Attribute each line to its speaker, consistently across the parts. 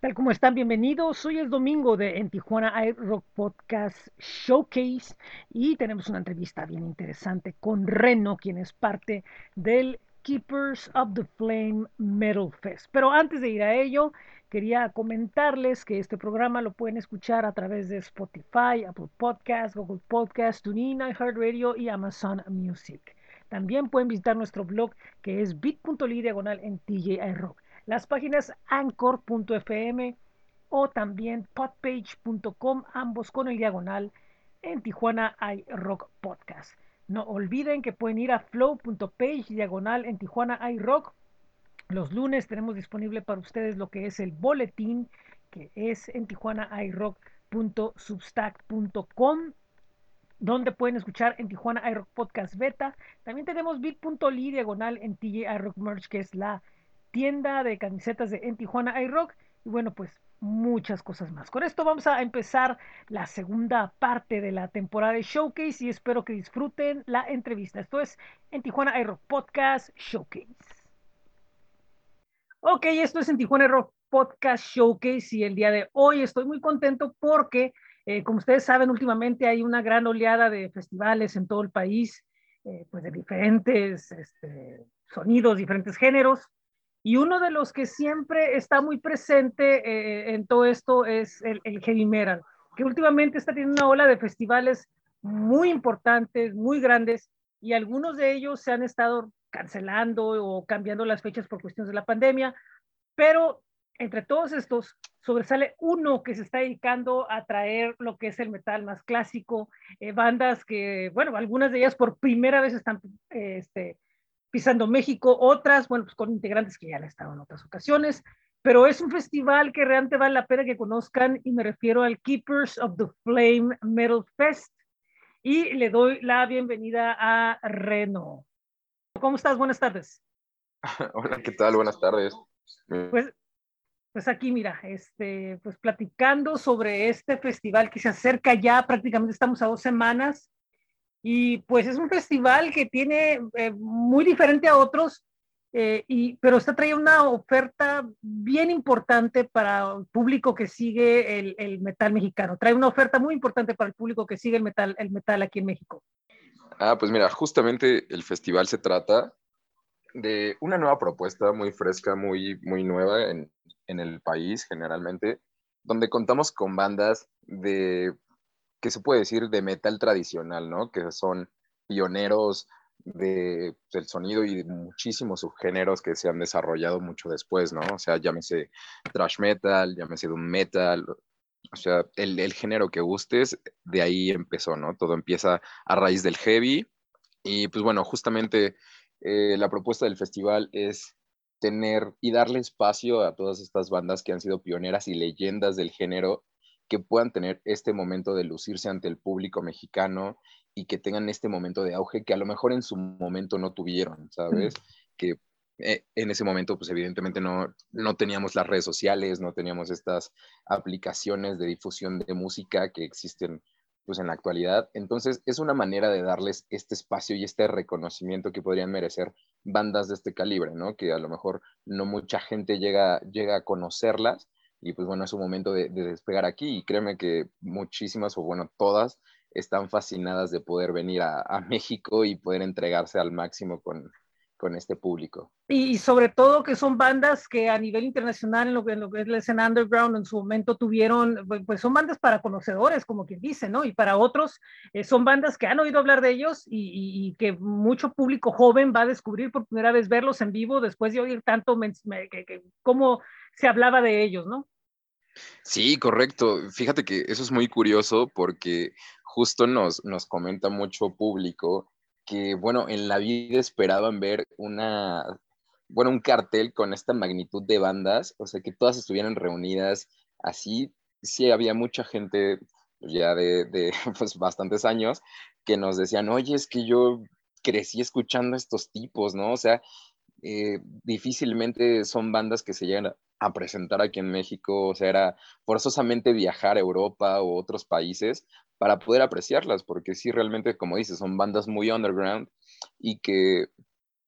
Speaker 1: Tal como están, bienvenidos. Hoy es domingo de En Tijuana iRock Podcast Showcase y tenemos una entrevista bien interesante con Reno, quien es parte del Keepers of the Flame Metal Fest. Pero antes de ir a ello, quería comentarles que este programa lo pueden escuchar a través de Spotify, Apple Podcasts, Google Podcasts, TuneIn, iHeartRadio y Amazon Music. También pueden visitar nuestro blog que es bit.ly diagonal en TJ Rock las páginas anchor.fm o también podpage.com, ambos con el diagonal en Tijuana iRock Podcast. No olviden que pueden ir a flow.page diagonal en Tijuana iRock. Los lunes tenemos disponible para ustedes lo que es el boletín, que es en Tijuana tijuanairock.substack.com donde pueden escuchar en Tijuana iRock Podcast Beta. También tenemos bit.ly diagonal en TJ iRock Merch, que es la tienda de camisetas de en Tijuana iRock y bueno, pues muchas cosas más. Con esto vamos a empezar la segunda parte de la temporada de Showcase y espero que disfruten la entrevista. Esto es en Tijuana iRock Podcast Showcase. Ok, esto es en Tijuana iRock Podcast Showcase y el día de hoy estoy muy contento porque, eh, como ustedes saben, últimamente hay una gran oleada de festivales en todo el país, eh, pues de diferentes este, sonidos, diferentes géneros. Y uno de los que siempre está muy presente eh, en todo esto es el, heavy metal, que últimamente está teniendo una ola de festivales muy importantes, muy grandes, y algunos de ellos se han estado cancelando o cambiando las fechas por cuestiones de la pandemia, pero entre todos estos sobresale uno que se está dedicando a traer lo que es el metal más clásico, eh, bandas que, bueno, algunas de ellas por primera vez están este, Pisando México, otras, bueno, pues con integrantes que ya han estado en otras ocasiones, pero es un festival que realmente vale la pena que conozcan y me refiero al Keepers of the Flame Metal Fest y le doy la bienvenida a Reno. ¿Cómo estás? Buenas tardes.
Speaker 2: Hola, ¿qué tal? Buenas tardes.
Speaker 1: Pues, pues aquí, mira, este, pues platicando sobre este festival que se acerca ya, prácticamente estamos a dos semanas y pues es un festival que tiene eh, muy diferente a otros, eh, y, pero está trayendo una oferta bien importante para el público que sigue el, el, metal mexicano. Trae una oferta muy importante para el público que sigue el metal, el metal aquí en México.
Speaker 2: Ah, pues mira, justamente el festival se trata de una nueva propuesta muy fresca, muy, muy nueva en, en el país generalmente, donde contamos con bandas de ¿qué se puede decir de metal tradicional, ¿no? Que son pioneros de, del sonido y de muchísimos subgéneros que se han desarrollado mucho después, ¿no? O sea, llámese thrash metal, llámese doom metal, o sea, el, el, género que gustes, de ahí empezó, ¿no? Todo empieza a raíz del heavy y pues bueno, justamente eh, la propuesta del festival es tener y darle espacio a todas estas bandas que han sido pioneras y leyendas del género que puedan tener este momento de lucirse ante el público mexicano y que tengan este momento de auge que a lo mejor en su momento no tuvieron, ¿sabes? Que eh, en ese momento, pues evidentemente no, no teníamos las redes sociales, no teníamos estas aplicaciones de difusión de música que existen pues en la actualidad. Entonces es una manera de darles este espacio y este reconocimiento que podrían merecer bandas de este calibre, ¿no? Que a lo mejor no mucha gente llega, llega a conocerlas y pues bueno, es un momento de, despegar aquí y créeme que muchísimas o bueno, todas están fascinadas de poder venir a, México y poder entregarse al máximo con, con este público.
Speaker 1: Y, sobre todo que son bandas que a nivel internacional, en lo que, lo que es la escena underground, en su momento tuvieron, pues, pues son bandas para conocedores, como quien dice, ¿no? Y para otros eh, son bandas que han oído hablar de ellos y, que mucho público joven va a descubrir por primera vez verlos en vivo después de oír tanto que, que, cómo se hablaba de ellos, ¿no?
Speaker 2: Sí, correcto. Fíjate que eso es muy curioso porque justo nos, nos comenta mucho público que, bueno, en la vida esperaban ver una, bueno, un cartel con esta magnitud de bandas, o sea, que todas estuvieran reunidas así. Sí, había mucha gente ya de, de pues, bastantes años que nos decían, oye, es que yo crecí escuchando a estos tipos, ¿no? O sea, eh, difícilmente son bandas que se llegan a, presentar aquí en México, o sea, era forzosamente viajar a Europa o otros países para poder apreciarlas, porque sí, realmente, como dices, son bandas muy underground y que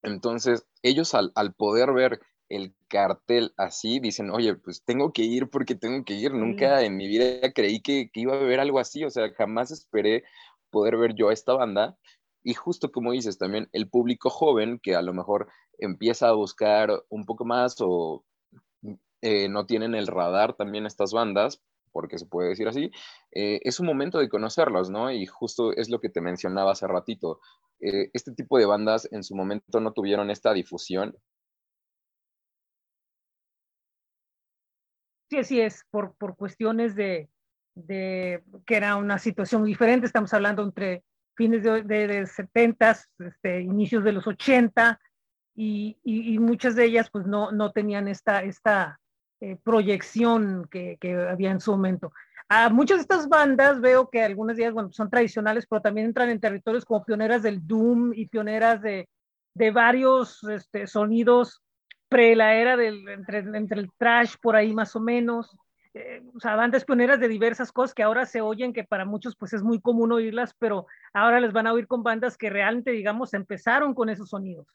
Speaker 2: entonces ellos al, poder ver el cartel así, dicen, oye, pues tengo que ir porque tengo que ir. Nunca en mi vida creí que, que iba a haber algo así, o sea, jamás esperé poder ver yo a esta banda. Y justo como dices, también el público joven que a lo mejor empieza a buscar un poco más o eh, no tienen el radar también estas bandas, porque se puede decir así, eh, es un momento de conocerlos, ¿no? Y justo es lo que te mencionaba hace ratito. Eh, este tipo de bandas en su momento no tuvieron esta difusión.
Speaker 1: Sí, así es, por, por cuestiones de, de que era una situación diferente, estamos hablando entre fines de, de, 70, este, inicios de los 80, y, muchas de ellas pues no, no tenían esta, esta eh, proyección que, que, había en su momento. A muchas de estas bandas veo que algunas de ellas bueno, son tradicionales, pero también entran en territorios como pioneras del Doom y pioneras de, de varios este, sonidos pre la era del, entre, entre el trash por ahí más o menos. Eh, o sea, bandas pioneras de diversas cosas que ahora se oyen, que para muchos pues es muy común oírlas, pero ahora les van a oír con bandas que realmente, digamos, empezaron con esos sonidos.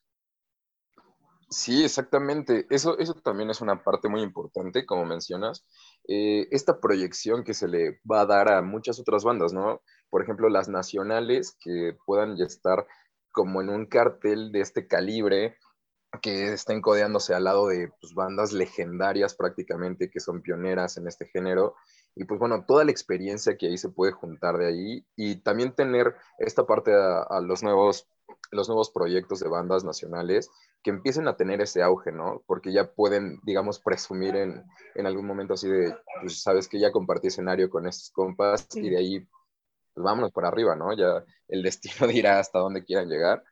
Speaker 2: Sí, exactamente. Eso, eso también es una parte muy importante, como mencionas. Eh, esta proyección que se le va a dar a muchas otras bandas, ¿no? Por ejemplo, las nacionales que puedan ya estar como en un cartel de este calibre, que estén codeándose al lado de pues, bandas legendarias prácticamente que son pioneras en este género. Y pues bueno, toda la experiencia que ahí se puede juntar de ahí y también tener esta parte a, los, nuevos, los nuevos proyectos de bandas nacionales que empiecen a tener ese auge, ¿no? Porque ya pueden, digamos, presumir en, en algún momento así de, pues sabes que ya compartí escenario con estos compas y de ahí, pues vámonos por arriba, ¿no? Ya el destino dirá hasta dónde quieran llegar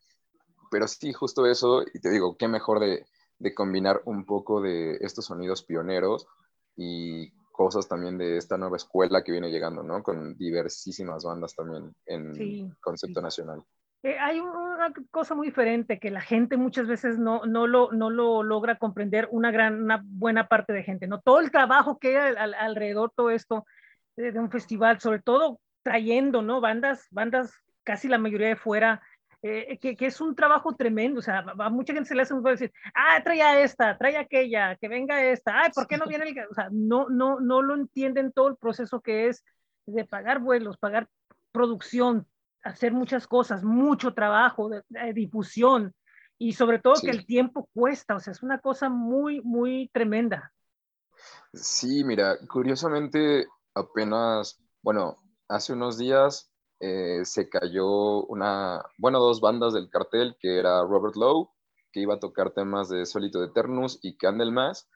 Speaker 2: pero sí, justo eso, y te digo, qué mejor de, de combinar un poco de estos sonidos pioneros y cosas también de esta nueva escuela que viene llegando, ¿no? Con diversísimas bandas también en concepto nacional.
Speaker 1: Eh, hay una cosa muy diferente que la gente muchas veces no, no, lo, no lo logra comprender, una, gran, una buena parte de gente, ¿no? Todo el trabajo que hay alrededor, todo esto de, de, un festival, sobre todo trayendo, ¿no? Bandas, bandas casi la mayoría de fuera, eh, que, que, es un trabajo tremendo, o sea, a mucha gente se le hace muy decir, ah, trae a esta, trae a aquella, que venga esta, ay, ¿por qué no viene el...? O sea, no, no, no lo entienden todo el proceso que es de pagar vuelos, pagar producción, hacer muchas cosas, mucho trabajo, de, difusión, y sobre todo sí. que el tiempo cuesta, o sea, es una cosa muy, muy tremenda.
Speaker 2: Sí, mira, curiosamente apenas, bueno, hace unos días eh, se cayó una, bueno, dos bandas del cartel, que era Robert Lowe, que iba a tocar temas de Solito de Eternus y Candlemas,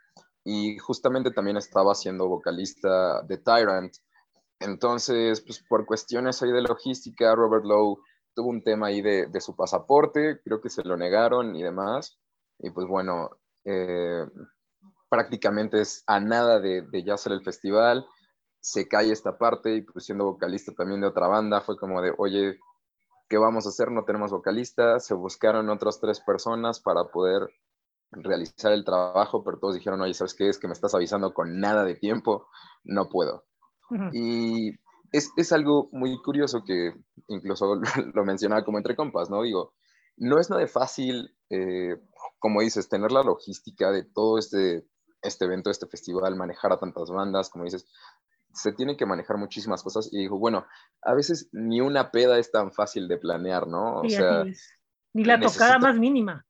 Speaker 2: y justamente también estaba siendo vocalista de Tyrant. Entonces, pues por cuestiones ahí de logística, Robert Lowe tuvo un tema ahí de, de su pasaporte, creo que se lo negaron y demás, y pues bueno, eh, prácticamente es a nada de, de ya hacer el festival, se cae esta parte y pues siendo vocalista también de otra banda fue como de, oye, ¿qué vamos a hacer? No tenemos vocalista, se buscaron otras tres personas para poder realizar el trabajo, pero todos dijeron, oye, ¿sabes qué? Es que me estás avisando con nada de tiempo, no puedo. Uh -huh. Y es, es, algo muy curioso que incluso lo mencionaba como entre compas, ¿no? Digo, no es nada fácil, eh, como dices, tener la logística de todo este, este evento, este festival, manejar a tantas bandas, como dices, se tienen que manejar muchísimas cosas y dijo, bueno, a veces ni una peda es tan fácil de planear, ¿no? O
Speaker 1: sí,
Speaker 2: sea,
Speaker 1: ni la necesito... tocada más mínima.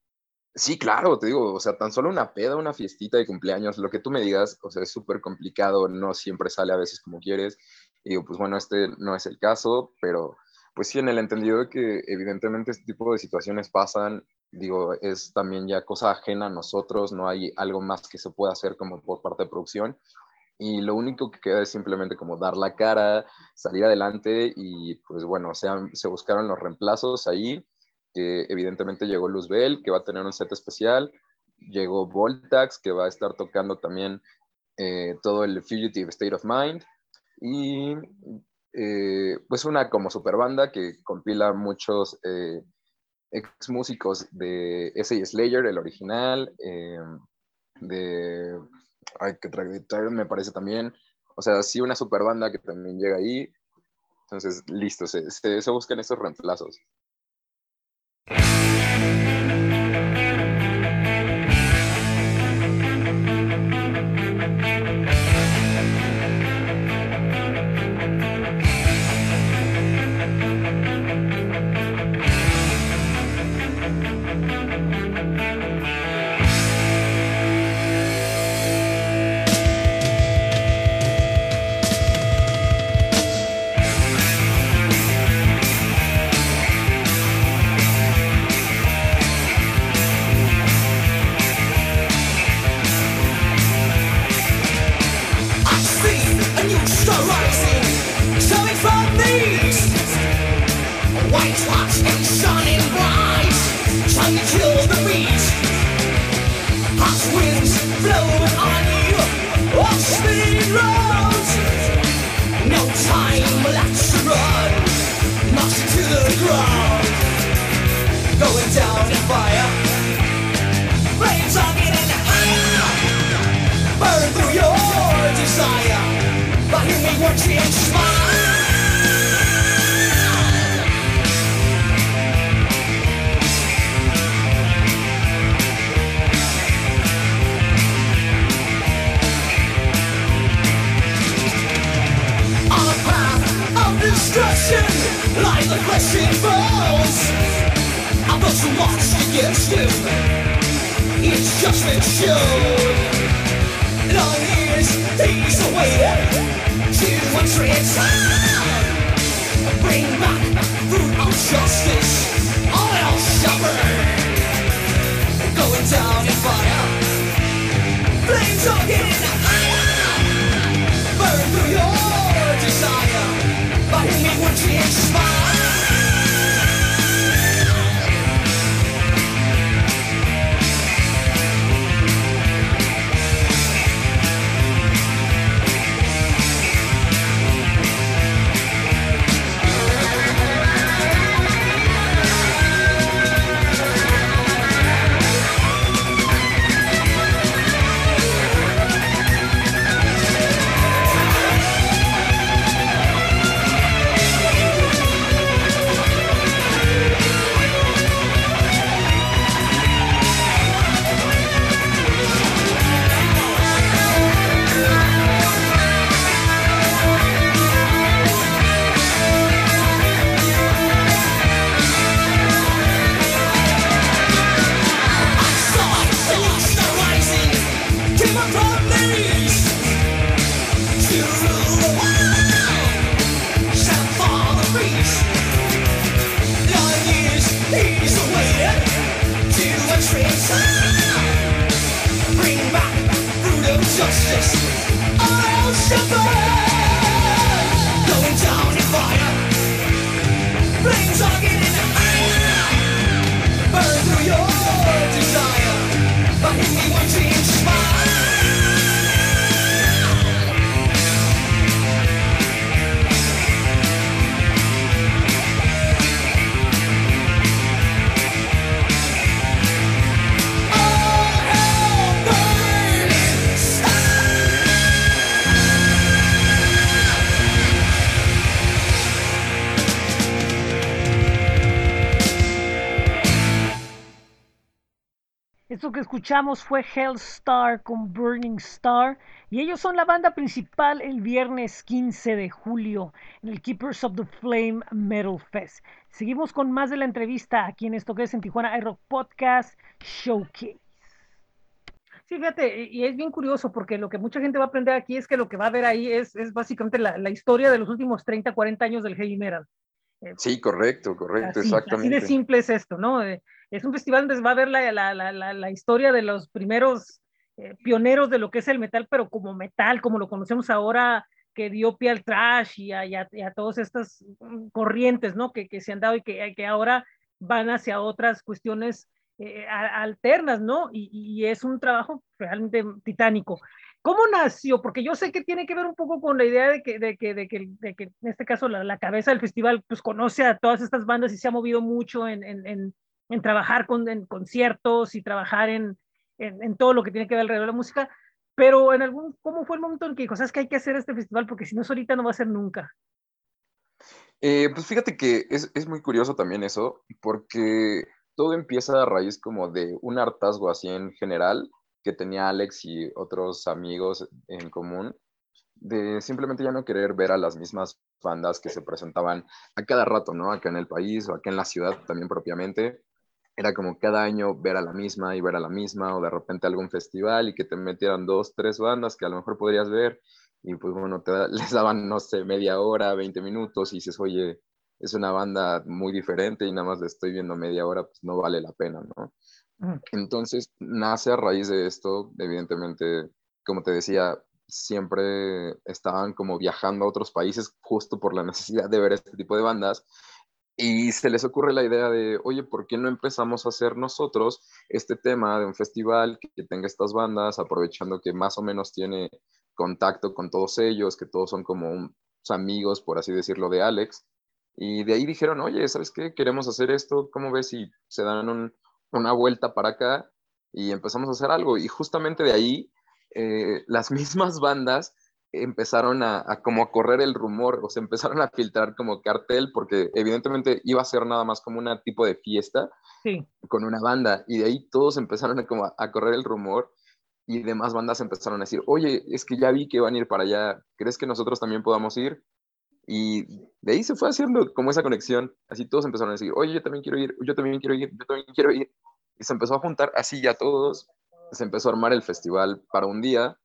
Speaker 2: Sí, claro, te digo, o sea, tan solo una peda, una fiestita de cumpleaños, lo que tú me digas, o sea, es súper complicado, no siempre sale a veces como quieres. Y digo, pues bueno, este no es el caso, pero pues sí, en el entendido de que evidentemente este tipo de situaciones pasan, digo, es también ya cosa ajena a nosotros, no hay algo más que se pueda hacer como por parte de producción y lo único que queda es simplemente como dar la cara, salir adelante y pues bueno, o sea, se buscaron los reemplazos ahí, que evidentemente llegó Luzbel, que va a tener un set especial, llegó Voltax, que va a estar tocando también eh, todo el Fugitive State of Mind, y eh, pues una como super banda que compila muchos eh, ex músicos de S.A. Slayer, el original, eh, de hay que traer, me parece también. O sea, sí, una super banda que también llega ahí. Entonces, listo, se, se buscan esos reemplazos.
Speaker 1: you escuchamos fue Hellstar con Burning Star y ellos son la banda principal el viernes 15 de julio en el Keepers of the Flame Metal Fest. Seguimos con más de la entrevista aquí en esto que es en Tijuana Aero Podcast Showcase. Sí, fíjate, y es bien curioso porque lo que mucha gente va a aprender aquí es que lo que va a ver ahí es, es básicamente la, la, historia de los últimos 30, 40 años del heavy metal.
Speaker 2: Sí, correcto, correcto, exactamente.
Speaker 1: Así de simple es esto, ¿no? Es un festival donde va a ver la, la, la, la historia de los primeros eh, pioneros de lo que es el metal, pero como metal, como lo conocemos ahora, que dio pie al trash y a, y a, todas estas corrientes, ¿no? Que, que, se han dado y que, que ahora van hacia otras cuestiones eh, alternas, ¿no? Y, y, es un trabajo realmente titánico. ¿Cómo nació? Porque yo sé que tiene que ver un poco con la idea de que, de que, de que, de que en este caso la, la, cabeza del festival pues conoce a todas estas bandas y se ha movido mucho en, en, en trabajar con, en conciertos y trabajar en, en, todo lo que tiene que ver alrededor de la música, pero en algún, ¿cómo fue el momento en que dijo, sabes que hay que hacer este festival porque si no es ahorita no va a ser nunca?
Speaker 2: Eh, pues fíjate que es, es, muy curioso también eso, porque todo empieza a raíz como de un hartazgo así en general que tenía Alex y otros amigos en común, de simplemente ya no querer ver a las mismas bandas que se presentaban a cada rato, ¿no? Acá en el país o acá en la ciudad también propiamente era como cada año ver a la misma y ver a la misma, o de repente algún festival y que te metieran dos, tres bandas que a lo mejor podrías ver, y pues bueno, te, les daban, no sé, media hora, 20 minutos, y dices, oye, es una banda muy diferente y nada más le estoy viendo media hora, pues no vale la pena, ¿no? Entonces, nace a raíz de esto, evidentemente, como te decía, siempre estaban como viajando a otros países justo por la necesidad de ver este tipo de bandas. Y se les ocurre la idea de, oye, ¿por qué no empezamos a hacer nosotros este tema de un festival que, tenga estas bandas, aprovechando que más o menos tiene contacto con todos ellos, que todos son como amigos, por así decirlo, de Alex? Y de ahí dijeron, oye, ¿sabes qué? Queremos hacer esto, ¿cómo ves si se dan una vuelta para acá? Y empezamos a hacer algo. Y justamente de ahí, eh, las mismas bandas empezaron a, como a correr el rumor, o se empezaron a filtrar como cartel, porque evidentemente iba a ser nada más como un tipo de fiesta con una banda, y de ahí todos empezaron a, como a, correr el rumor, y demás bandas empezaron a decir, oye, es que ya vi que van a ir para allá, ¿crees que nosotros también podamos ir? Y de ahí se fue haciendo como esa conexión, así todos empezaron a decir, oye, yo también quiero ir, yo también quiero ir, yo también quiero ir, y se empezó a juntar así ya todos, se empezó a armar el festival para un día,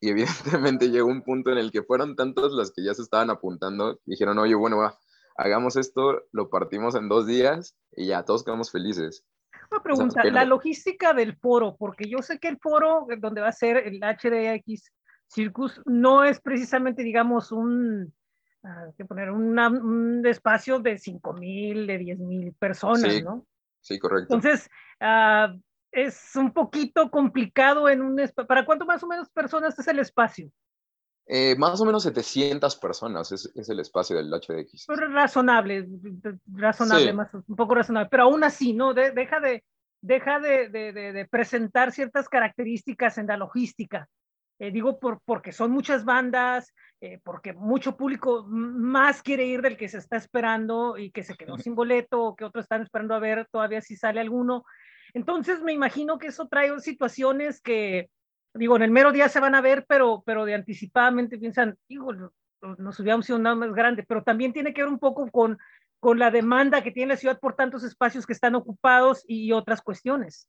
Speaker 2: y evidentemente llegó un punto en el que fueron tantos los que ya se estaban apuntando, dijeron, oye, bueno, va, hagamos esto, lo partimos en dos días y ya todos quedamos felices.
Speaker 1: Una pregunta, la logística del foro, porque yo sé que el foro donde va a ser el HDX Circus no es precisamente, digamos, un, uh, que poner un espacio de 5 mil, de 10 mil personas, ¿no?
Speaker 2: Sí, correcto.
Speaker 1: Entonces, uh, es un poquito complicado en un espacio. ¿Para cuánto más o menos personas es el espacio?
Speaker 2: Eh, más o menos 700 personas es, es, el espacio del HDX.
Speaker 1: Pero razonable, razonable, más, un poco razonable, pero aún así, ¿no? deja de, deja de, de, de, presentar ciertas características en la logística. Eh, digo por, porque son muchas bandas, eh, porque mucho público más quiere ir del que se está esperando y que se quedó sin boleto o que otros están esperando a ver todavía si sale alguno. Entonces me imagino que eso trae situaciones que, digo, en el mero día se van a ver, pero, pero de anticipadamente piensan, digo, nos hubiéramos sido nada más grande, pero también tiene que ver un poco con, con la demanda que tiene la ciudad por tantos espacios que están ocupados y otras cuestiones.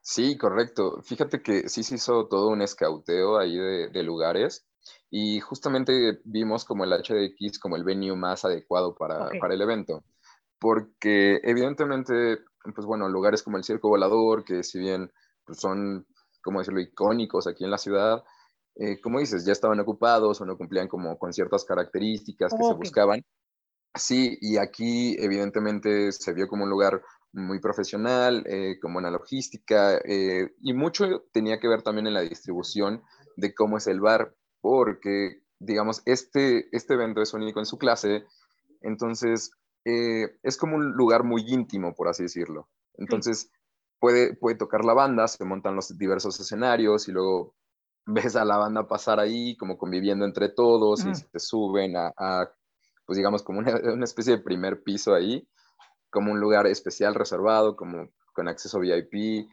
Speaker 2: Sí, correcto. Fíjate que sí se hizo todo un escauteo ahí de, lugares y justamente vimos como el HDX como el venue más adecuado para, para el evento, porque evidentemente pues bueno, lugares como el Circo Volador, que si bien pues, son, como decirlo, icónicos aquí en la ciudad, eh, como dices, ya estaban ocupados o no cumplían como con ciertas características que se buscaban. Sí, y aquí evidentemente se vio como un lugar muy profesional, eh, como en la logística, eh, y mucho tenía que ver también en la distribución de cómo es el bar, porque, digamos, este, este evento es único en su clase, entonces eh, es como un lugar muy íntimo, por así decirlo. Entonces, puede, puede tocar la banda, se montan los diversos escenarios y luego ves a la banda pasar ahí como conviviendo entre todos y se suben a, pues digamos, como una, una, especie de primer piso ahí, como un lugar especial reservado, como con acceso VIP.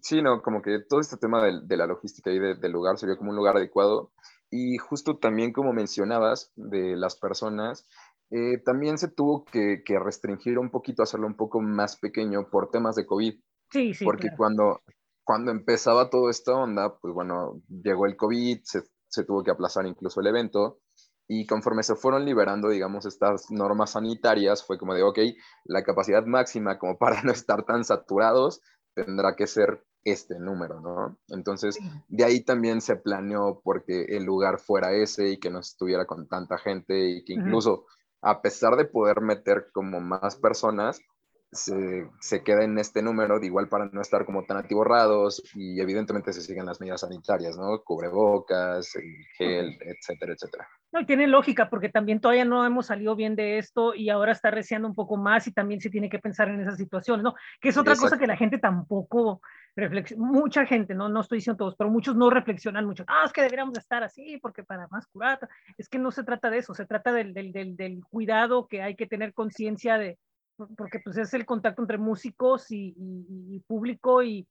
Speaker 2: Sí, no, como que todo este tema de, de la logística y del lugar se vio como un lugar adecuado. Y justo también como mencionabas de las personas, eh, también se tuvo que, restringir un poquito, hacerlo un poco más pequeño por temas de COVID.
Speaker 1: Sí, sí.
Speaker 2: Porque cuando, cuando empezaba toda esta onda, pues bueno, llegó el COVID, se, se tuvo que aplazar incluso el evento. Y conforme se fueron liberando, digamos, estas normas sanitarias, fue como de, ok, la capacidad máxima como para no estar tan saturados tendrá que ser este número, ¿no? Entonces, de ahí también se planeó porque el lugar fuera ese y que no estuviera con tanta gente y que incluso a pesar de poder meter como más personas, se, se, queda en este número, de igual para no estar como tan atiborrados y evidentemente se siguen las medidas sanitarias, ¿no? Cubrebocas, gel, etcétera, etcétera.
Speaker 1: No, tiene lógica porque también todavía no hemos salido bien de esto y ahora está reciando un poco más y también se tiene que pensar en esas situaciones, ¿no? Que es otra cosa que la gente tampoco reflexiona, mucha gente, ¿no? No estoy diciendo todos, pero muchos no reflexionan mucho. Ah, es que deberíamos estar así porque para más curata. Es que no se trata de eso, se trata del, del, del, del cuidado que hay que tener conciencia de, porque pues es el contacto entre músicos y, y, público y,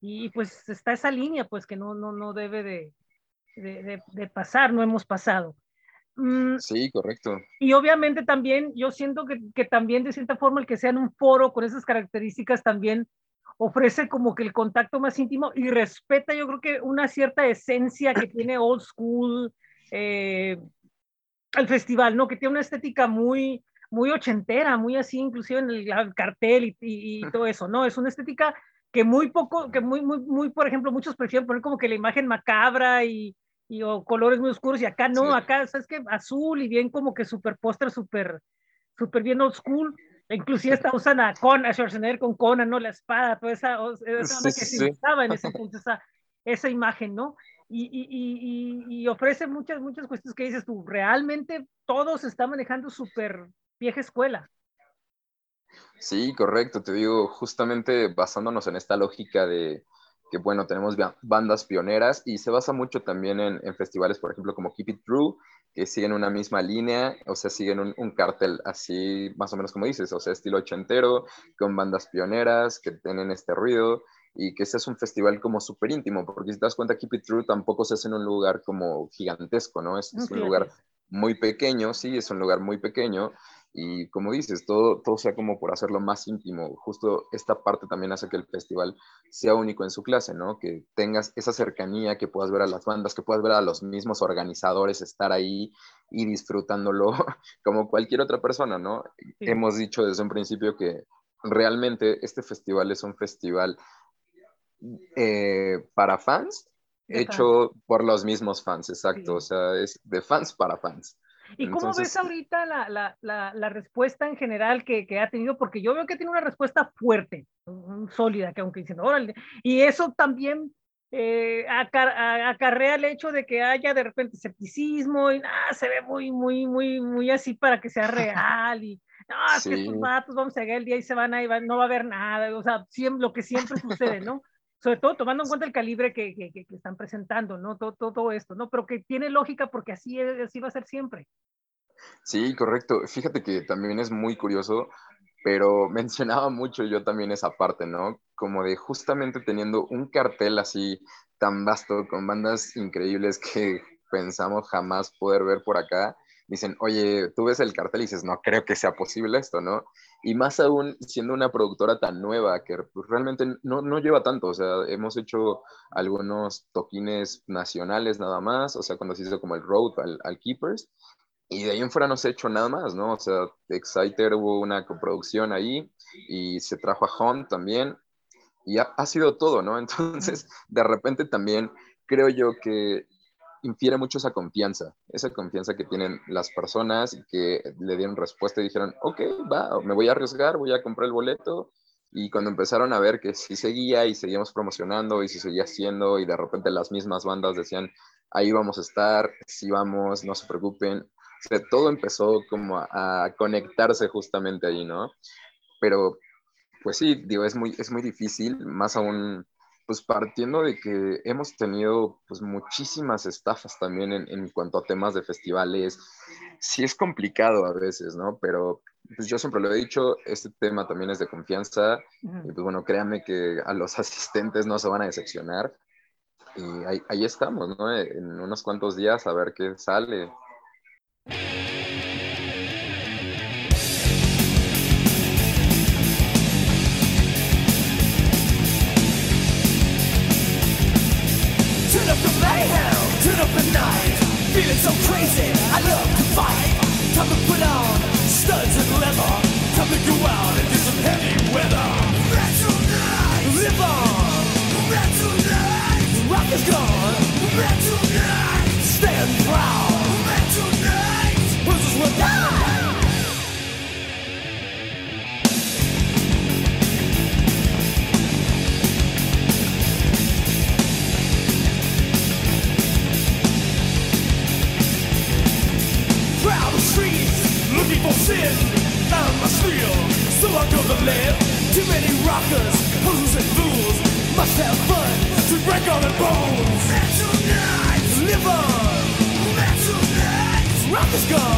Speaker 1: y, pues está esa línea pues que no, no, no debe de, de, de pasar, no hemos pasado.
Speaker 2: Mm, sí, correcto.
Speaker 1: Y obviamente también yo siento que, que, también de cierta forma el que sea en un foro con esas características también ofrece como que el contacto más íntimo y respeta yo creo que una cierta esencia que tiene old school eh, el festival, ¿no? Que tiene una estética muy, muy ochentera, muy así, inclusive en el, cartel y, todo eso, ¿no? Es una estética que muy poco, que muy, muy, muy, por ejemplo, muchos prefieren poner como que la imagen macabra y, y o colores muy oscuros y acá no, acá sabes que azul y bien como que super póster, super, super bien old school. Inclusive hasta usan a, Con, a Schwarzenegger con Conan, ¿no? La espada, toda esa, esa que se usaba en ese entonces, esa, esa imagen, ¿no? Y, y, y, y, ofrece muchas, muchas cuestiones que dices tú, realmente todo se está manejando súper vieja escuela.
Speaker 2: Sí, correcto, te digo, justamente basándonos en esta lógica de, que bueno, tenemos bandas pioneras y se basa mucho también en, festivales, por ejemplo, como Keep It True, que siguen una misma línea, o sea, siguen un, cartel así, más o menos como dices, o sea, estilo ochentero, con bandas pioneras que tienen este ruido y que ese es un festival como súper íntimo, porque si te das cuenta, Keep It True tampoco se hace en un lugar como gigantesco, ¿no? Es, es un lugar muy pequeño, sí, es un lugar muy pequeño, y como dices, todo, todo sea como por hacerlo más íntimo. Justo esta parte también hace que el festival sea único en su clase, ¿no? Que tengas esa cercanía, que puedas ver a las bandas, que puedas ver a los mismos organizadores estar ahí y disfrutándolo como cualquier otra persona, ¿no? Hemos dicho desde un principio que realmente este festival es un festival eh, para fans, hecho por los mismos fans, exacto. O sea, es de fans para fans.
Speaker 1: ¿Y cómo ves ahorita la, la, la, la respuesta en general que, que, ha tenido? Porque yo veo que tiene una respuesta fuerte, sólida, que aunque dicen, órale, y eso también eh, acarrea el hecho de que haya de repente escepticismo y nada, se ve muy, muy, muy, muy así para que sea real y no, es que estos vatos vamos a llegar el día y se van a ir, no va a haber nada, o sea, siempre, lo que siempre sucede, ¿no? Sobre todo tomando en cuenta el calibre que, que, que están presentando, ¿no? Todo, todo, esto, ¿no? Pero que tiene lógica porque así, así va a ser siempre.
Speaker 2: Sí, correcto. Fíjate que también es muy curioso, pero mencionaba mucho yo también esa parte, ¿no? Como de justamente teniendo un cartel así tan vasto, con bandas increíbles que pensamos jamás poder ver por acá, dicen, oye, tú ves el cartel y dices, no creo que sea posible esto, ¿no? Y más aún siendo una productora tan nueva que pues, realmente no, no, lleva tanto, o sea, hemos hecho algunos toquines nacionales nada más, o sea, cuando se hizo como el Road al, al Keepers, y de ahí en fuera no se ha hecho nada más, ¿no? O sea, Exciter hubo una coproducción ahí y se trajo a Hunt también y ha, ha, sido todo, ¿no? Entonces, de repente también creo yo que infiere mucho esa confianza, esa confianza que tienen las personas y que le dieron respuesta y dijeron, ok, va, me voy a arriesgar, voy a comprar el boleto. Y cuando empezaron a ver que sí seguía y seguíamos promocionando y si seguía haciendo y de repente las mismas bandas decían, ahí vamos a estar, sí vamos, no se preocupen, todo empezó como a, conectarse justamente ahí, ¿no? Pero, pues sí, digo, es muy, es muy difícil, más aún, pues partiendo de que hemos tenido pues muchísimas estafas también en, en cuanto a temas de festivales, sí es complicado a veces, ¿no? Pero pues yo siempre lo he dicho, este tema también es de confianza y pues bueno, créanme que a los asistentes no se van a decepcionar y ahí, ahí estamos, ¿no? En unos cuantos días a ver qué sale. Night. Feeling so crazy, I love to fight. Time to put on studs and leather. Time to go out do some heavy weather. Metal night, live on. Metal night, rock is gone. Metal night, stand proud. Will die. For sin. Found my steel, so I'm gonna live. Too many rockers, fools and fools must have fun to break all their bones. Metal nights, live on. Metal nights, rock is gone.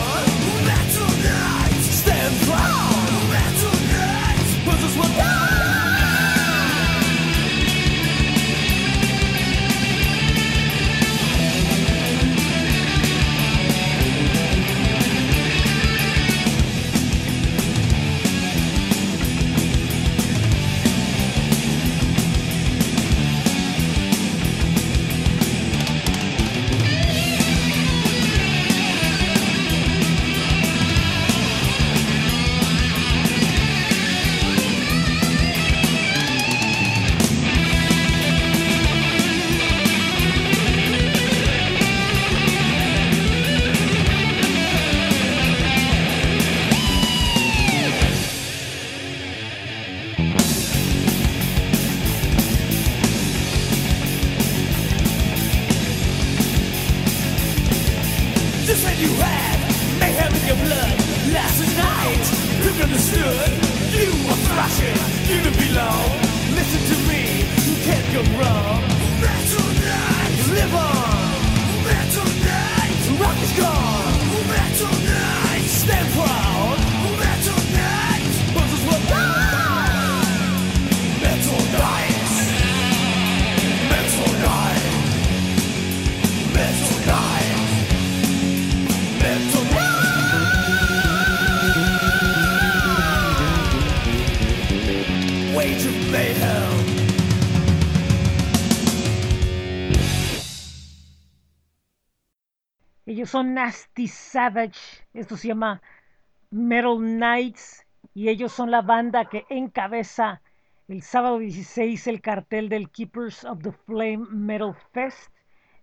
Speaker 3: Wrong Metal night, live on
Speaker 1: son Nasty Savage, esto se llama Metal Knights y ellos son la banda que encabeza el sábado 16 el cartel del Keepers of the Flame Metal Fest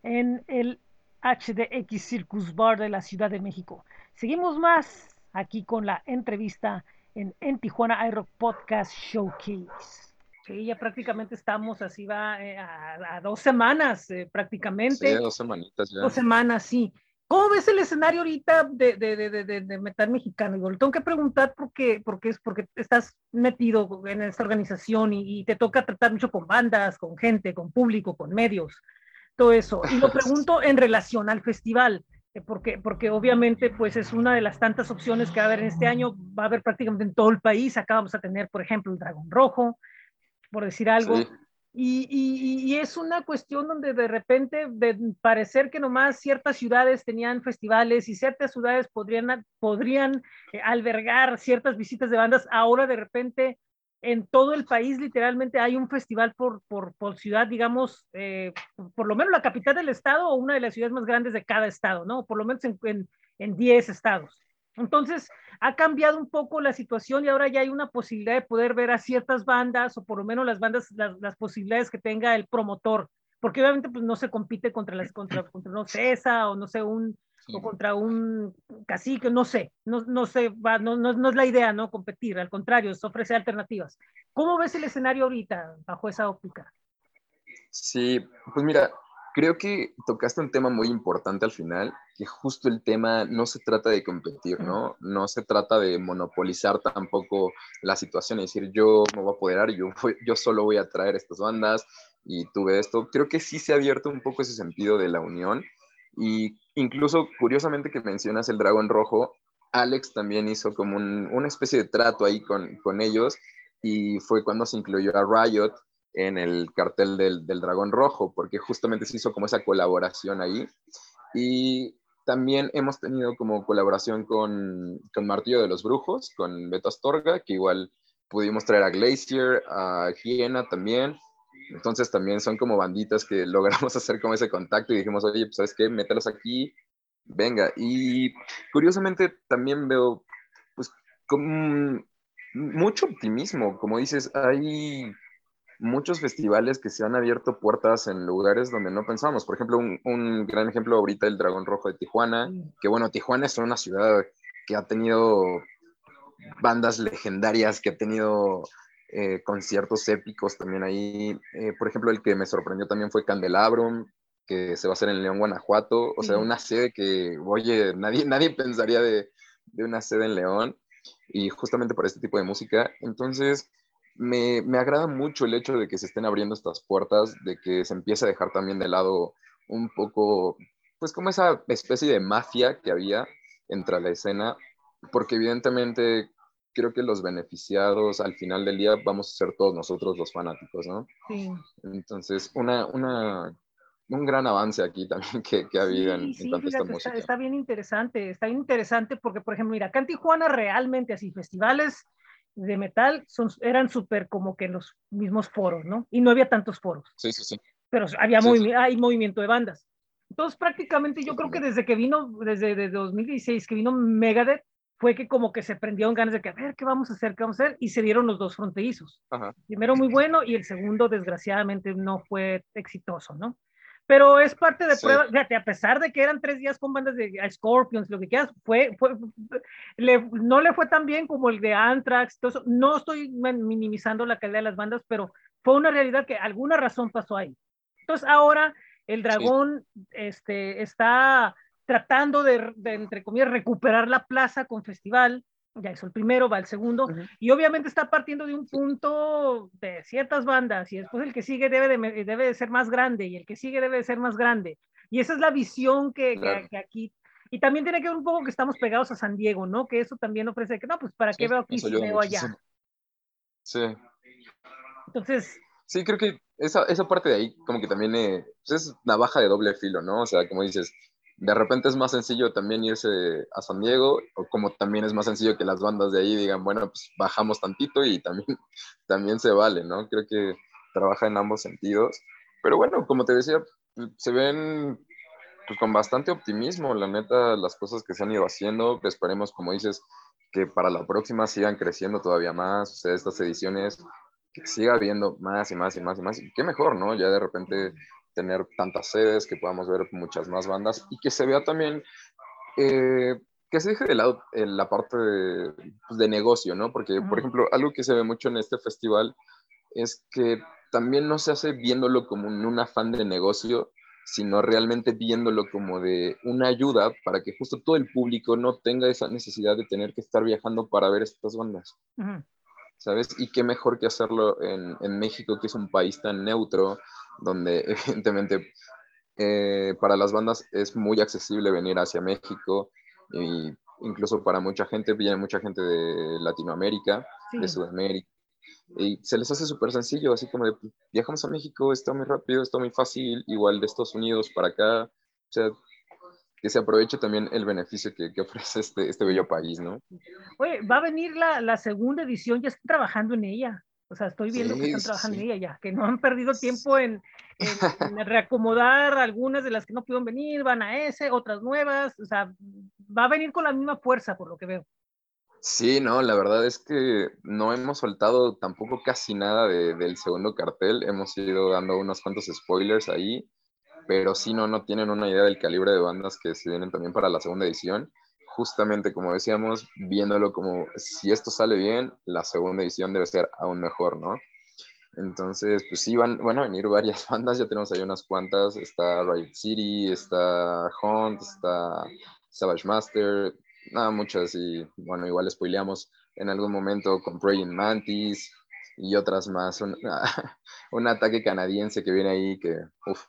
Speaker 1: en el HDX Circus Bar de la Ciudad de México. Seguimos más aquí con la entrevista en, en Tijuana iRock Podcast Showcase. Sí, ya prácticamente estamos, así va eh, a, a, dos semanas eh, prácticamente.
Speaker 2: Sí, dos semanitas ya.
Speaker 1: Dos semanas, sí. ¿Cómo ves el escenario ahorita de, de, de, de, de metal mexicano? Tengo que preguntar porque, porque es porque estás metido en esta organización y, y, te toca tratar mucho con bandas, con gente, con público, con medios, todo eso. Y lo pregunto en relación al festival, eh, porque, porque obviamente pues es una de las tantas opciones que va a haber en este año, va a haber prácticamente en todo el país. Acá vamos a tener, por ejemplo, el Dragón Rojo, por decir algo. Sí. Y, es una cuestión donde de repente, de parecer que nomás ciertas ciudades tenían festivales y ciertas ciudades podrían, podrían eh, albergar ciertas visitas de bandas, ahora de repente en todo el país literalmente hay un festival por, por, ciudad, digamos, eh, por lo menos la capital del estado o una de las ciudades más grandes de cada estado, ¿no? Por lo menos en, en, en 10 estados. Entonces, ha cambiado un poco la situación y ahora ya hay una posibilidad de poder ver a ciertas bandas o por lo menos las bandas, las, las posibilidades que tenga el promotor, porque obviamente pues no se compite contra las contra, contra no CESA o no sé, un sí. o contra un cacique, no sé, no, no sé, va, no, no, no, es la idea, ¿no? Competir, al contrario, es ofrecer alternativas. ¿Cómo ves el escenario ahorita bajo esa óptica?
Speaker 2: Sí, pues mira, creo que tocaste un tema muy importante al final, que justo el tema no se trata de competir, ¿no? No se trata de monopolizar tampoco la situación y decir yo me voy a apoderar, yo, yo solo voy a traer estas bandas y tuve esto. Creo que sí se ha abierto un poco ese sentido de la unión y incluso curiosamente que mencionas el dragón rojo, Alex también hizo como un, una especie de trato ahí con, con ellos y fue cuando se incluyó a Riot en el cartel del, del, Dragón Rojo, porque justamente se hizo como esa colaboración ahí. Y también hemos tenido como colaboración con, con Martillo de los Brujos, con Beto Astorga, que igual pudimos traer a Glacier, a Hiena también. Entonces también son como banditas que logramos hacer como ese contacto y dijimos, oye, pues sabes qué, mételos aquí, venga. Y curiosamente también veo pues con mucho optimismo, como dices, hay muchos festivales que se han abierto puertas en lugares donde no pensábamos. Por ejemplo, un, un, gran ejemplo ahorita el Dragón Rojo de Tijuana, que bueno, Tijuana es una ciudad que ha tenido bandas legendarias, que ha tenido eh, conciertos épicos también ahí. Eh, por ejemplo, el que me sorprendió también fue Candelabrum, que se va a hacer en León, Guanajuato. O sea, una sede que, oye, nadie, nadie pensaría de, de una sede en León. Y justamente para este tipo de música. Entonces, me, me, agrada mucho el hecho de que se estén abriendo estas puertas, de que se empiece a dejar también de lado un poco, pues como esa especie de mafia que había entre la escena, porque evidentemente creo que los beneficiados al final del día vamos a ser todos nosotros los fanáticos, ¿no?
Speaker 1: Sí.
Speaker 2: Entonces, una, una, un gran avance aquí también que, que ha habido
Speaker 1: sí,
Speaker 2: en,
Speaker 1: sí,
Speaker 2: en cuanto a esta música.
Speaker 1: Está, está, bien interesante, está bien interesante porque, por ejemplo, mira, acá en Tijuana realmente así, festivales de metal son, eran súper como que los mismos foros, ¿no? Y no había tantos foros.
Speaker 2: Sí, sí, sí.
Speaker 1: Pero había sí, movi sí. hay movimiento de bandas. Entonces, prácticamente yo creo que desde que vino, desde, desde 2016, que vino Megadeth, fue que como que se prendieron ganas de que, a ver, ¿qué vamos a hacer? ¿Qué vamos a hacer? Y se dieron los dos fronterizos.
Speaker 2: Ajá.
Speaker 1: Primero muy bueno y el segundo, desgraciadamente, no fue exitoso, ¿no? Pero es parte de sí. prueba, fíjate, a pesar de que eran tres días con bandas de Scorpions, lo que quieras, fue, fue le, no le fue tan bien como el de Anthrax, todo eso. no estoy minimizando la calidad de las bandas, pero fue una realidad que alguna razón pasó ahí. Entonces ahora el dragón sí. este, está tratando de, de, entre comillas, recuperar la plaza con festival. Ya hizo el primero, va el segundo. Y obviamente está partiendo de un punto de ciertas bandas y después el que sigue debe de, debe de ser más grande y el que sigue debe de ser más grande. Y esa es la visión que, que, que aquí y también tiene que ver un poco que estamos pegados a San Diego, ¿no? Que eso también ofrece que, no, pues para qué veo aquí si veo allá.
Speaker 2: Sí.
Speaker 1: Entonces.
Speaker 2: Sí, creo que esa, esa parte de ahí como que también eh, pues es navaja de doble filo, ¿no? O sea, como dices, de repente es más sencillo también irse a San Diego, o como también es más sencillo que las bandas de ahí digan, bueno, pues bajamos tantito y también, también se vale, ¿no? Creo que trabaja en ambos sentidos. Pero bueno, como te decía, se ven pues con bastante optimismo, la neta, las cosas que se han ido haciendo, esperemos, como dices, que para la próxima sigan creciendo todavía más, o sea, estas ediciones, que siga habiendo más y más y más y más, y qué mejor, ¿no? Ya de repente tener tantas sedes, que podamos ver muchas más bandas y que se vea también, eh, que se deje de lado eh, la parte de, pues, de, negocio, ¿no? Porque, por ejemplo, algo que se ve mucho en este festival es que también no se hace viéndolo como un afán de negocio, sino realmente viéndolo como de una ayuda para que justo todo el público no tenga esa necesidad de tener que estar viajando para ver estas bandas. ¿Sabes? Y qué mejor que hacerlo en, en, México, que es un país tan neutro, donde evidentemente eh, para las bandas es muy accesible venir hacia México y incluso para mucha gente, viene mucha gente de Latinoamérica, de Sudamérica, y se les hace súper sencillo, así como de, pues, viajamos a México, está muy rápido, está muy fácil, igual de Estados Unidos para acá, o sea, que se aproveche también el beneficio que, que ofrece este, este bello país, ¿no?
Speaker 1: Oye, va a venir la, la, segunda edición, ya están trabajando en ella. O sea, estoy viendo que están trabajando en ella ya, que no han perdido tiempo en, en, en, reacomodar algunas de las que no pudieron venir, van a ese, otras nuevas, o sea, va a venir con la misma fuerza, por lo que veo.
Speaker 2: Sí, no, la verdad es que no hemos soltado tampoco casi nada de, del segundo cartel. Hemos ido dando unos cuantos spoilers ahí, pero sí, no, no tienen una idea del calibre de bandas que se vienen también para la segunda edición. Justamente como decíamos, viéndolo como si esto sale bien, la segunda edición debe ser aún mejor, ¿no? Entonces, pues sí, van, van a venir varias bandas, ya tenemos ahí unas cuantas. Está Riot City, está Hunt, está Savage Master, nada, muchas y bueno, igual spoileamos en algún momento con Praying Mantis y otras más. Un, un, ataque canadiense que viene ahí que uf,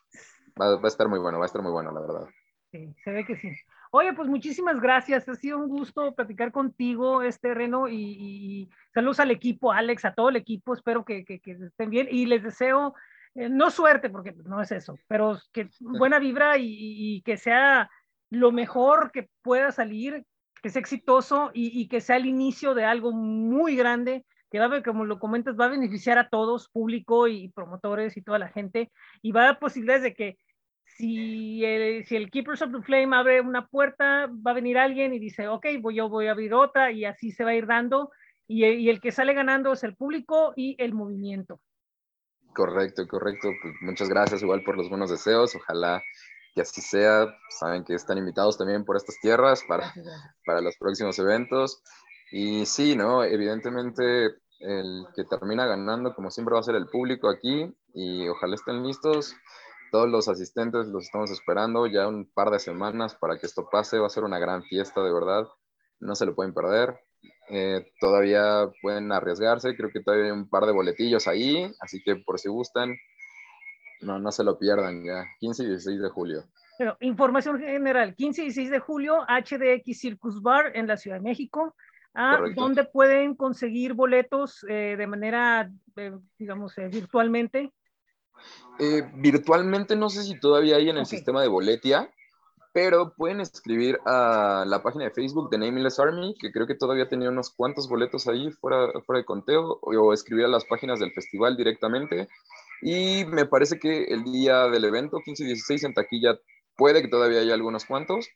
Speaker 2: va, va, a estar muy bueno, va a estar muy bueno, la verdad.
Speaker 1: Sí, se ve que sí. Oye, pues muchísimas gracias. Ha sido un gusto platicar contigo, este Reno, y, y saludos al equipo, Alex, a todo el equipo. Espero que, que, que estén bien y les deseo, eh, no suerte, porque no es eso, pero que buena vibra y, y que sea lo mejor que pueda salir, que sea exitoso y, y, que sea el inicio de algo muy grande, que va a, como lo comentas, va a beneficiar a todos, público y promotores y toda la gente, y va a dar posibilidades de que si el, si el Keepers of the Flame abre una puerta, va a venir alguien y dice, ok, voy, yo voy a abrir otra, y así se va a ir dando, y, el que sale ganando es el público y el movimiento.
Speaker 2: Correcto, correcto. Pues muchas gracias igual por los buenos deseos. Ojalá que así sea. Saben que están invitados también por estas tierras para, para los próximos eventos. Y sí, ¿no? Evidentemente el que termina ganando, como siempre, va a ser el público aquí y ojalá estén listos. Todos los asistentes los estamos esperando ya un par de semanas para que esto pase. Va a ser una gran fiesta, de verdad. No se lo pueden perder. Eh, todavía pueden arriesgarse. Creo que todavía hay un par de boletillos ahí. Así que por si gustan, no, no se lo pierdan ya. 15 y 16 de julio.
Speaker 1: Pero, información general, 15 y 16 de julio, HDX Circus Bar en la Ciudad de México. Ah, ¿Dónde pueden conseguir boletos eh, de manera, eh, digamos, eh, virtualmente?
Speaker 2: Eh, virtualmente no sé si todavía hay en el okay. sistema de boletia, pero pueden escribir a la página de Facebook de Nameless Army, que creo que todavía tenía unos cuantos boletos ahí fuera, fuera de conteo, o, escribir a las páginas del festival directamente y me parece que el día del evento, 15 y 16 en taquilla, puede que todavía haya algunos cuantos.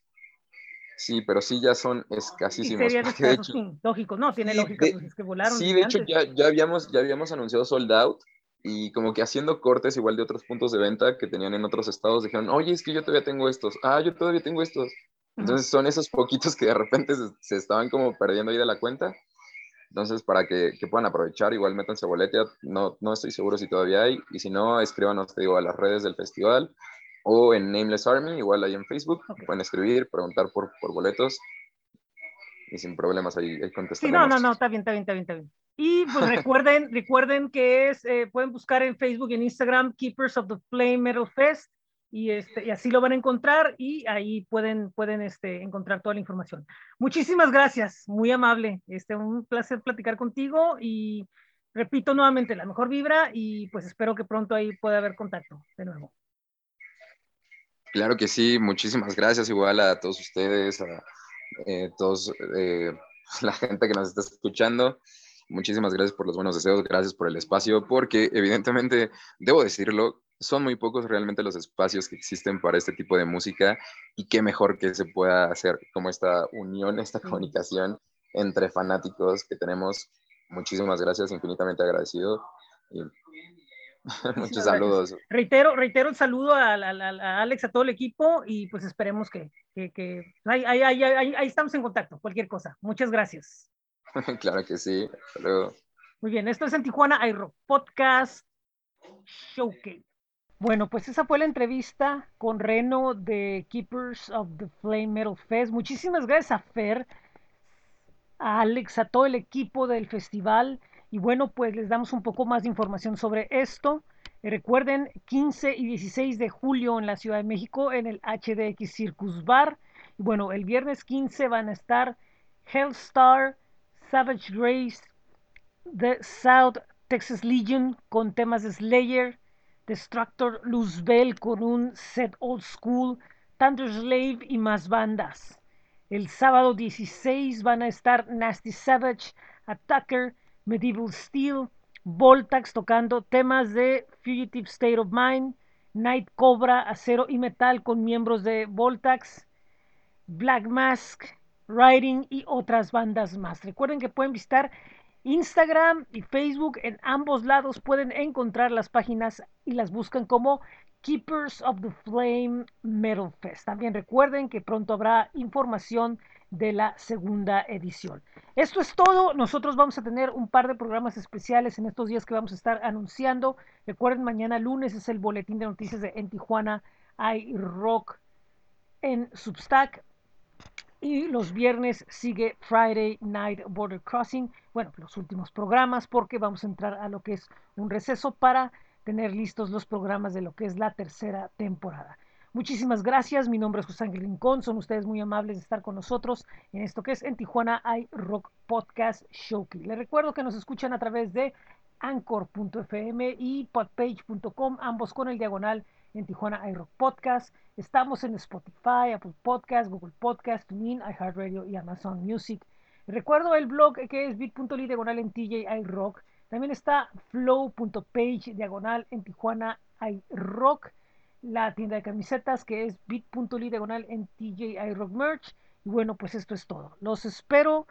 Speaker 2: Sí, pero sí ya son escasísimos.
Speaker 1: De hecho, lógico, no, tiene lógica,
Speaker 2: de,
Speaker 1: pues es que volaron.
Speaker 2: Sí, de hecho ya, ya, habíamos, ya habíamos anunciado sold out y como que haciendo cortes igual de otros puntos de venta que tenían en otros estados, dijeron, oye, es que yo todavía tengo estos, ah, yo todavía tengo estos. Entonces son esos poquitos que de repente se, se estaban como perdiendo ahí de la cuenta entonces, para que, que, puedan aprovechar, igual métanse boletia, no, no estoy seguro si todavía hay, y si no, escríbanos, te digo, a las redes del festival, o en Nameless Army, igual ahí en Facebook.
Speaker 1: Ok.
Speaker 2: Pueden escribir, preguntar por, por boletos y sin problemas ahí, ahí
Speaker 1: Sí,
Speaker 2: contestaremos.
Speaker 1: no, no, no, está bien, está bien, está bien, está bien. Y pues recuerden, recuerden que es, eh, pueden buscar en Facebook y en Instagram Keepers of the Flame Metal Fest y, este, y así lo van a encontrar y ahí pueden, pueden este, encontrar toda la información. Muchísimas gracias, muy amable. Este, un placer platicar contigo y repito nuevamente, la mejor vibra y pues espero que pronto ahí pueda haber contacto de nuevo.
Speaker 2: Claro que sí, muchísimas gracias igual a todos ustedes, a eh, todos eh, la gente que nos está escuchando. Muchísimas gracias por los buenos deseos, gracias por el espacio, porque evidentemente, debo decirlo, son muy pocos realmente los espacios que existen para este tipo de música y qué mejor que se pueda hacer como esta unión, esta comunicación entre fanáticos que tenemos. Muchísimas gracias, infinitamente agradecido. Y muchos saludos.
Speaker 1: Reitero, reitero el saludo a, a- a- Alex, a todo el equipo y pues esperemos que, que, que- ahí- ahí- ahí- ahí estamos en contacto, cualquier cosa. Muchas gracias.
Speaker 2: claro que sí. Luego.
Speaker 1: Muy bien, esto es en Tijuana iRock Podcast Showcase. Bueno, pues esa fue la entrevista con Reno de Keepers of the Flame Metal Fest. Muchísimas gracias a Fer, a Alex, a todo el equipo del festival. Y bueno, pues les damos un poco más de información sobre esto. Eh, Recuerden, 15 y 16 de julio en la Ciudad de México en el HDX Circus Bar. Y bueno, el viernes 15 van a estar Hellstar, Savage Grace, The South Texas Legion con temas de Slayer, Destructor Luzbel con un set old school, Thunder Slave y más bandas. El sábado 16 van a estar Nasty Savage, Attacker, Medieval Steel, Voltax tocando temas de Fugitive State of Mind, Night Cobra, Acero y Metal con miembros de Voltax, Black Mask, Riding y otras bandas más. Recuerden que pueden visitar Instagram y Facebook. En ambos lados pueden encontrar las páginas y las buscan como Keepers of the Flame Metal Fest. También recuerden que pronto habrá información de la segunda edición. Esto es todo. Nosotros vamos a tener un par de programas especiales en estos días que vamos a estar anunciando. Recuerden, mañana lunes es el boletín de noticias de En Tijuana hay rock en Substack. Y los viernes sigue Friday Night Border Crossing. Bueno, los últimos programas porque vamos a entrar a lo que es un receso para tener listos los programas de lo que es la tercera temporada. Muchísimas gracias. Mi nombre es José Ángel Rincón. Son ustedes muy amables de estar con nosotros en esto que es En Tijuana hay Rock Podcast Showcase. Les recuerdo que nos escuchan a través de anchor.fm y podpage.com, ambos con el diagonal en Tijuana iRock Podcast. Estamos en Spotify, Apple Podcast, Google Podcast, TuneIn, iHeartRadio y Amazon Music. Recuerdo el blog que es bit.ly diagonal en TJ iRock. También está flow.page diagonal en Tijuana iRock. La tienda de camisetas que es bit.ly diagonal en TJ iRock Merch. Y bueno, pues esto es todo. Los espero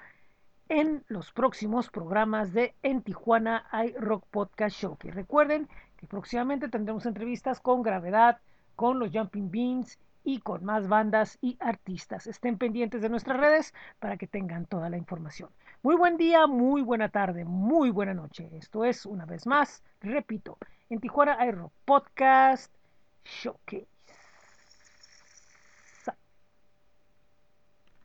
Speaker 1: en los próximos programas de En Tijuana iRock Podcast Show. Que recuerden próximamente tendremos entrevistas con Gravedad, con los Jumping Beans y con más bandas y artistas. Estén pendientes de nuestras redes para que tengan toda la información. Muy buen día, muy buena tarde, muy buena noche. Esto es, una vez más, repito, en Tijuana iRock Podcast Showcase.